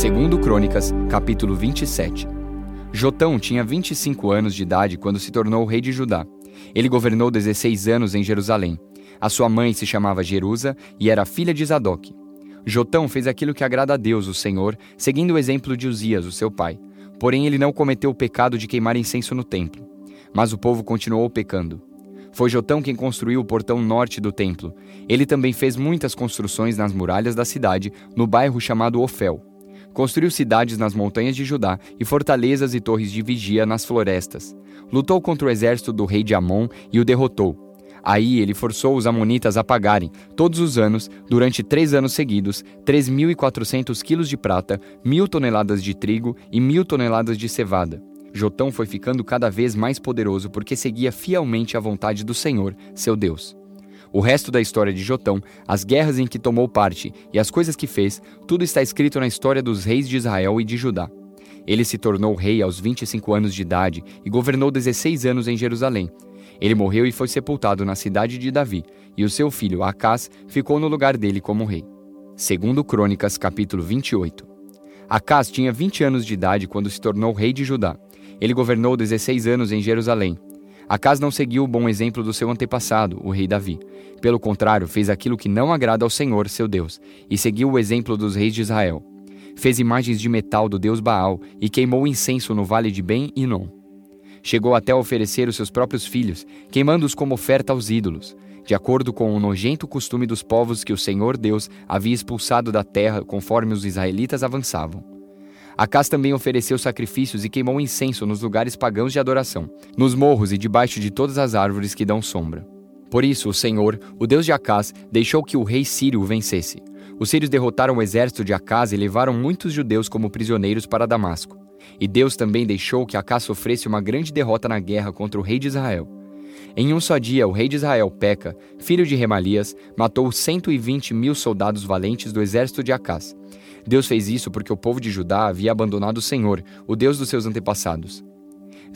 Segundo Crônicas, capítulo 27. Jotão tinha 25 anos de idade quando se tornou rei de Judá. Ele governou 16 anos em Jerusalém. A sua mãe se chamava Jerusa e era filha de Zadok. Jotão fez aquilo que agrada a Deus, o Senhor, seguindo o exemplo de Uzias, o seu pai. Porém, ele não cometeu o pecado de queimar incenso no templo. Mas o povo continuou pecando. Foi Jotão quem construiu o portão norte do templo. Ele também fez muitas construções nas muralhas da cidade, no bairro chamado Ofel. Construiu cidades nas montanhas de Judá e fortalezas e torres de vigia nas florestas. Lutou contra o exército do rei de Amon e o derrotou. Aí ele forçou os amonitas a pagarem, todos os anos, durante três anos seguidos, 3.400 quilos de prata, mil toneladas de trigo e mil toneladas de cevada. Jotão foi ficando cada vez mais poderoso porque seguia fielmente a vontade do Senhor, seu Deus. O resto da história de Jotão, as guerras em que tomou parte e as coisas que fez, tudo está escrito na história dos reis de Israel e de Judá. Ele se tornou rei aos 25 anos de idade e governou 16 anos em Jerusalém. Ele morreu e foi sepultado na cidade de Davi, e o seu filho Acás ficou no lugar dele como rei. Segundo Crônicas, capítulo 28. Acás tinha 20 anos de idade quando se tornou rei de Judá. Ele governou 16 anos em Jerusalém. Acás não seguiu o bom exemplo do seu antepassado, o rei Davi. Pelo contrário, fez aquilo que não agrada ao Senhor, seu Deus, e seguiu o exemplo dos reis de Israel. Fez imagens de metal do deus Baal e queimou incenso no vale de Ben Inon. Chegou até a oferecer os seus próprios filhos, queimando-os como oferta aos ídolos, de acordo com o nojento costume dos povos que o Senhor Deus havia expulsado da terra conforme os israelitas avançavam. Acás também ofereceu sacrifícios e queimou incenso nos lugares pagãos de adoração, nos morros e debaixo de todas as árvores que dão sombra. Por isso, o Senhor, o Deus de Acás, deixou que o rei sírio vencesse. Os sírios derrotaram o exército de Acás e levaram muitos judeus como prisioneiros para Damasco. E Deus também deixou que Acá sofresse uma grande derrota na guerra contra o rei de Israel. Em um só dia, o rei de Israel, Peca, filho de Remalias, matou 120 mil soldados valentes do exército de Acás. Deus fez isso porque o povo de Judá havia abandonado o Senhor, o Deus dos seus antepassados.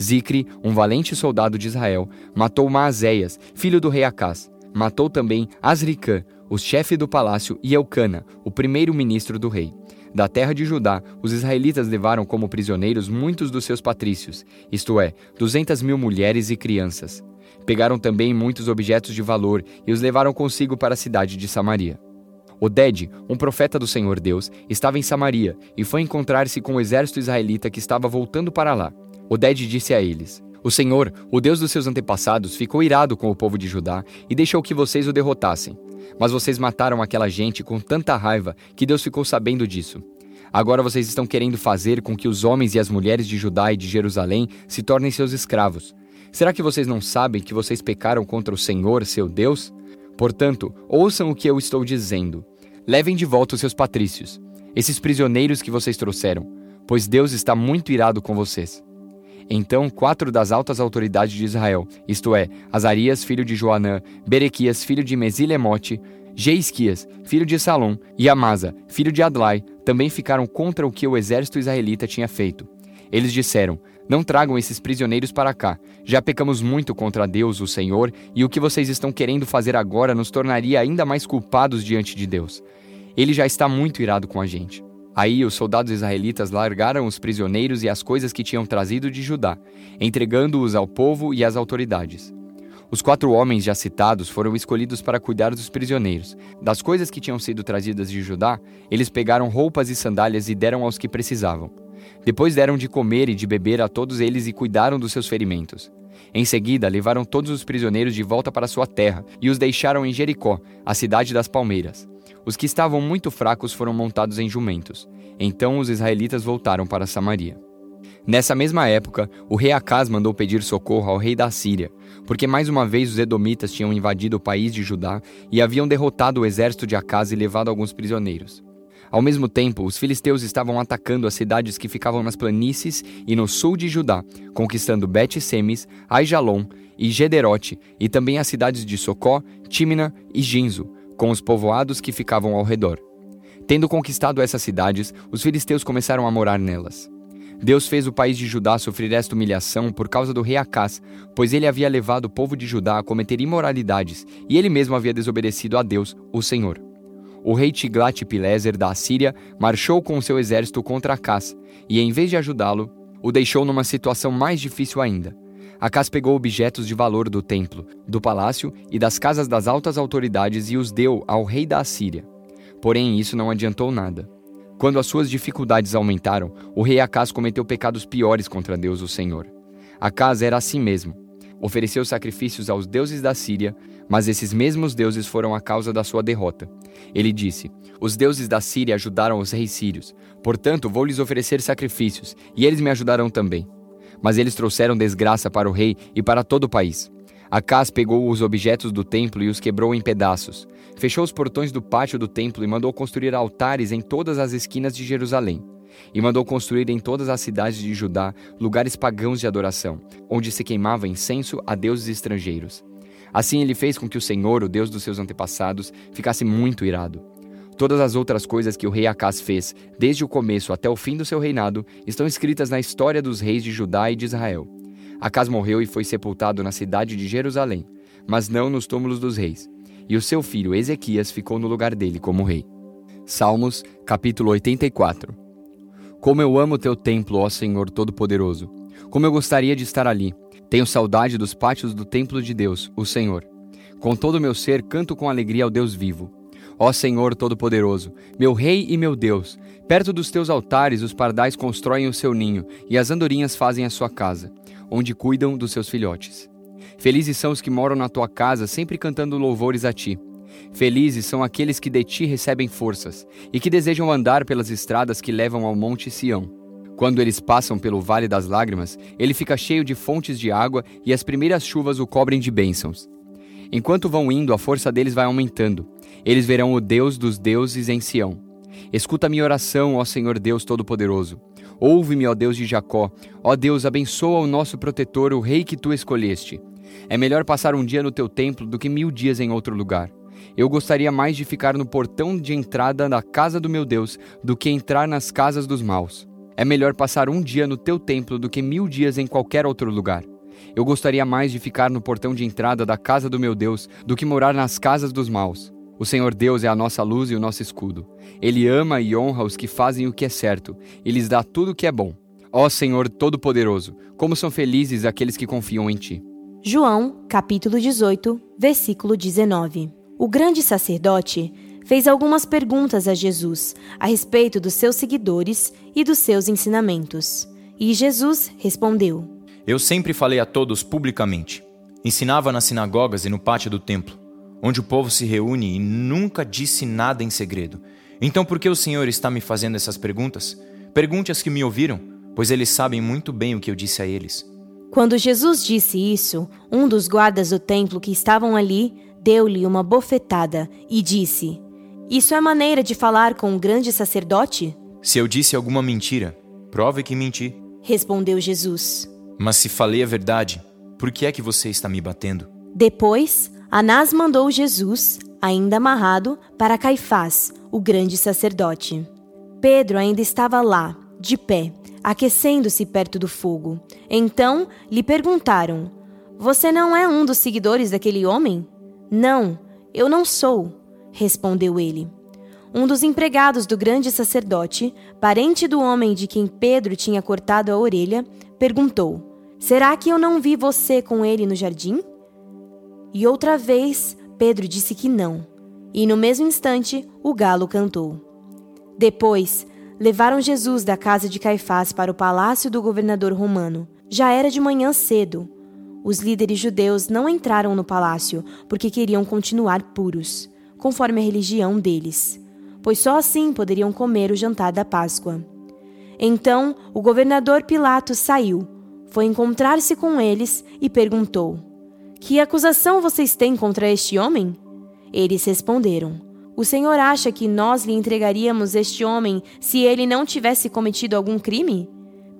Zicre, um valente soldado de Israel, matou Maazéias, filho do rei Acás. Matou também Asricã, o chefe do palácio, e Elcana, o primeiro-ministro do rei. Da terra de Judá, os israelitas levaram como prisioneiros muitos dos seus patrícios, isto é, duzentas mil mulheres e crianças. Pegaram também muitos objetos de valor e os levaram consigo para a cidade de Samaria. Oded, um profeta do Senhor Deus, estava em Samaria e foi encontrar-se com o exército israelita que estava voltando para lá. Oded disse a eles: O Senhor, o Deus dos seus antepassados, ficou irado com o povo de Judá e deixou que vocês o derrotassem. Mas vocês mataram aquela gente com tanta raiva que Deus ficou sabendo disso. Agora vocês estão querendo fazer com que os homens e as mulheres de Judá e de Jerusalém se tornem seus escravos. Será que vocês não sabem que vocês pecaram contra o Senhor, seu Deus? Portanto, ouçam o que eu estou dizendo. Levem de volta os seus patrícios, esses prisioneiros que vocês trouxeram, pois Deus está muito irado com vocês. Então, quatro das altas autoridades de Israel, isto é, Azarias, filho de Joanã, Berequias, filho de Mesilemote, Jeisquias, filho de Salom, e Amasa, filho de Adlai, também ficaram contra o que o exército israelita tinha feito. Eles disseram: Não tragam esses prisioneiros para cá. Já pecamos muito contra Deus, o Senhor, e o que vocês estão querendo fazer agora nos tornaria ainda mais culpados diante de Deus. Ele já está muito irado com a gente. Aí os soldados israelitas largaram os prisioneiros e as coisas que tinham trazido de Judá, entregando-os ao povo e às autoridades. Os quatro homens já citados foram escolhidos para cuidar dos prisioneiros. Das coisas que tinham sido trazidas de Judá, eles pegaram roupas e sandálias e deram aos que precisavam. Depois deram de comer e de beber a todos eles e cuidaram dos seus ferimentos. Em seguida, levaram todos os prisioneiros de volta para sua terra e os deixaram em Jericó, a cidade das palmeiras. Os que estavam muito fracos foram montados em jumentos. Então os israelitas voltaram para Samaria. Nessa mesma época, o rei Acás mandou pedir socorro ao rei da Síria, porque mais uma vez os edomitas tinham invadido o país de Judá e haviam derrotado o exército de Acás e levado alguns prisioneiros. Ao mesmo tempo, os filisteus estavam atacando as cidades que ficavam nas planícies e no sul de Judá, conquistando Bet-Semes, Aijalon e Gederote, e também as cidades de Socó, Tímina e Ginzo, com os povoados que ficavam ao redor. Tendo conquistado essas cidades, os filisteus começaram a morar nelas. Deus fez o país de Judá sofrer esta humilhação por causa do rei Acás, pois ele havia levado o povo de Judá a cometer imoralidades e ele mesmo havia desobedecido a Deus, o Senhor. O rei Tiglat-Pileser da Assíria marchou com seu exército contra Acás e, em vez de ajudá-lo, o deixou numa situação mais difícil ainda. Acás pegou objetos de valor do templo, do palácio e das casas das altas autoridades e os deu ao rei da Assíria. Porém, isso não adiantou nada. Quando as suas dificuldades aumentaram, o rei Acás cometeu pecados piores contra Deus, o Senhor. Acás era assim mesmo. Ofereceu sacrifícios aos deuses da Síria, mas esses mesmos deuses foram a causa da sua derrota. Ele disse: Os deuses da Síria ajudaram os reis sírios, portanto vou lhes oferecer sacrifícios, e eles me ajudarão também. Mas eles trouxeram desgraça para o rei e para todo o país. Acás pegou os objetos do templo e os quebrou em pedaços. Fechou os portões do pátio do templo e mandou construir altares em todas as esquinas de Jerusalém. E mandou construir em todas as cidades de Judá lugares pagãos de adoração, onde se queimava incenso a deuses estrangeiros. Assim ele fez com que o Senhor, o Deus dos seus antepassados, ficasse muito irado. Todas as outras coisas que o rei Acás fez, desde o começo até o fim do seu reinado, estão escritas na história dos reis de Judá e de Israel. Acás morreu e foi sepultado na cidade de Jerusalém, mas não nos túmulos dos reis. E o seu filho Ezequias ficou no lugar dele como rei. Salmos, capítulo 84. Como eu amo teu templo, ó Senhor Todo-Poderoso. Como eu gostaria de estar ali tenho saudade dos pátios do templo de Deus, o Senhor. Com todo o meu ser, canto com alegria ao Deus vivo. Ó Senhor Todo-Poderoso, meu Rei e meu Deus, perto dos teus altares os pardais constroem o seu ninho e as andorinhas fazem a sua casa, onde cuidam dos seus filhotes. Felizes são os que moram na tua casa, sempre cantando louvores a ti. Felizes são aqueles que de ti recebem forças e que desejam andar pelas estradas que levam ao Monte Sião. Quando eles passam pelo Vale das Lágrimas, ele fica cheio de fontes de água e as primeiras chuvas o cobrem de bênçãos. Enquanto vão indo, a força deles vai aumentando. Eles verão o Deus dos deuses em Sião. Escuta minha oração, ó Senhor Deus Todo-Poderoso. Ouve-me, ó Deus de Jacó. Ó Deus, abençoa o nosso protetor, o rei que tu escolheste. É melhor passar um dia no teu templo do que mil dias em outro lugar. Eu gostaria mais de ficar no portão de entrada da casa do meu Deus do que entrar nas casas dos maus. É melhor passar um dia no teu templo do que mil dias em qualquer outro lugar. Eu gostaria mais de ficar no portão de entrada da casa do meu Deus do que morar nas casas dos maus. O Senhor Deus é a nossa luz e o nosso escudo. Ele ama e honra os que fazem o que é certo e lhes dá tudo o que é bom. Ó Senhor Todo-Poderoso, como são felizes aqueles que confiam em Ti. João, capítulo 18, versículo 19. O grande sacerdote fez algumas perguntas a Jesus a respeito dos seus seguidores e dos seus ensinamentos. E Jesus respondeu: Eu sempre falei a todos publicamente. Ensinava nas sinagogas e no pátio do templo, onde o povo se reúne e nunca disse nada em segredo. Então por que o Senhor está me fazendo essas perguntas? Pergunte às que me ouviram, pois eles sabem muito bem o que eu disse a eles. Quando Jesus disse isso, um dos guardas do templo que estavam ali deu-lhe uma bofetada e disse: isso é maneira de falar com um grande sacerdote? Se eu disse alguma mentira, prove que menti. Respondeu Jesus. Mas se falei a verdade, por que é que você está me batendo? Depois, Anás mandou Jesus, ainda amarrado, para Caifás, o grande sacerdote. Pedro ainda estava lá, de pé, aquecendo-se perto do fogo. Então lhe perguntaram: Você não é um dos seguidores daquele homem? Não, eu não sou respondeu ele. Um dos empregados do grande sacerdote, parente do homem de quem Pedro tinha cortado a orelha, perguntou: Será que eu não vi você com ele no jardim? E outra vez Pedro disse que não. E no mesmo instante o galo cantou. Depois, levaram Jesus da casa de Caifás para o palácio do governador romano. Já era de manhã cedo. Os líderes judeus não entraram no palácio porque queriam continuar puros conforme a religião deles, pois só assim poderiam comer o jantar da Páscoa. Então o governador Pilatos saiu, foi encontrar-se com eles e perguntou: Que acusação vocês têm contra este homem? Eles responderam: O senhor acha que nós lhe entregaríamos este homem se ele não tivesse cometido algum crime?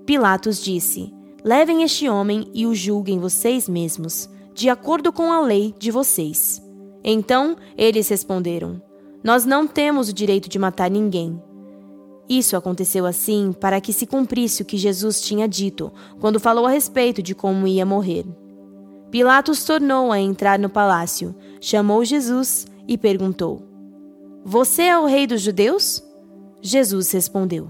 Pilatos disse: Levem este homem e o julguem vocês mesmos, de acordo com a lei de vocês. Então eles responderam: Nós não temos o direito de matar ninguém. Isso aconteceu assim para que se cumprisse o que Jesus tinha dito quando falou a respeito de como ia morrer. Pilatos tornou a entrar no palácio, chamou Jesus e perguntou: Você é o rei dos judeus? Jesus respondeu: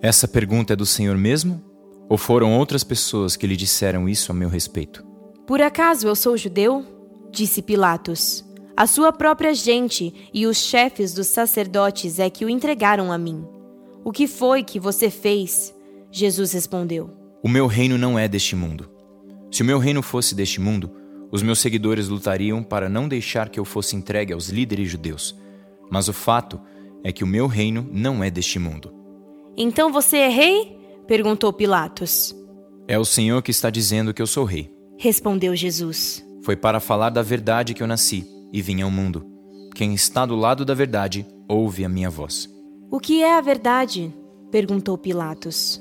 Essa pergunta é do Senhor mesmo? Ou foram outras pessoas que lhe disseram isso a meu respeito? Por acaso eu sou judeu? Disse Pilatos. A sua própria gente e os chefes dos sacerdotes é que o entregaram a mim. O que foi que você fez? Jesus respondeu: O meu reino não é deste mundo. Se o meu reino fosse deste mundo, os meus seguidores lutariam para não deixar que eu fosse entregue aos líderes judeus. Mas o fato é que o meu reino não é deste mundo. Então você é rei? Perguntou Pilatos. É o Senhor que está dizendo que eu sou rei. Respondeu Jesus. Foi para falar da verdade que eu nasci e vim ao mundo. Quem está do lado da verdade ouve a minha voz. O que é a verdade? perguntou Pilatos.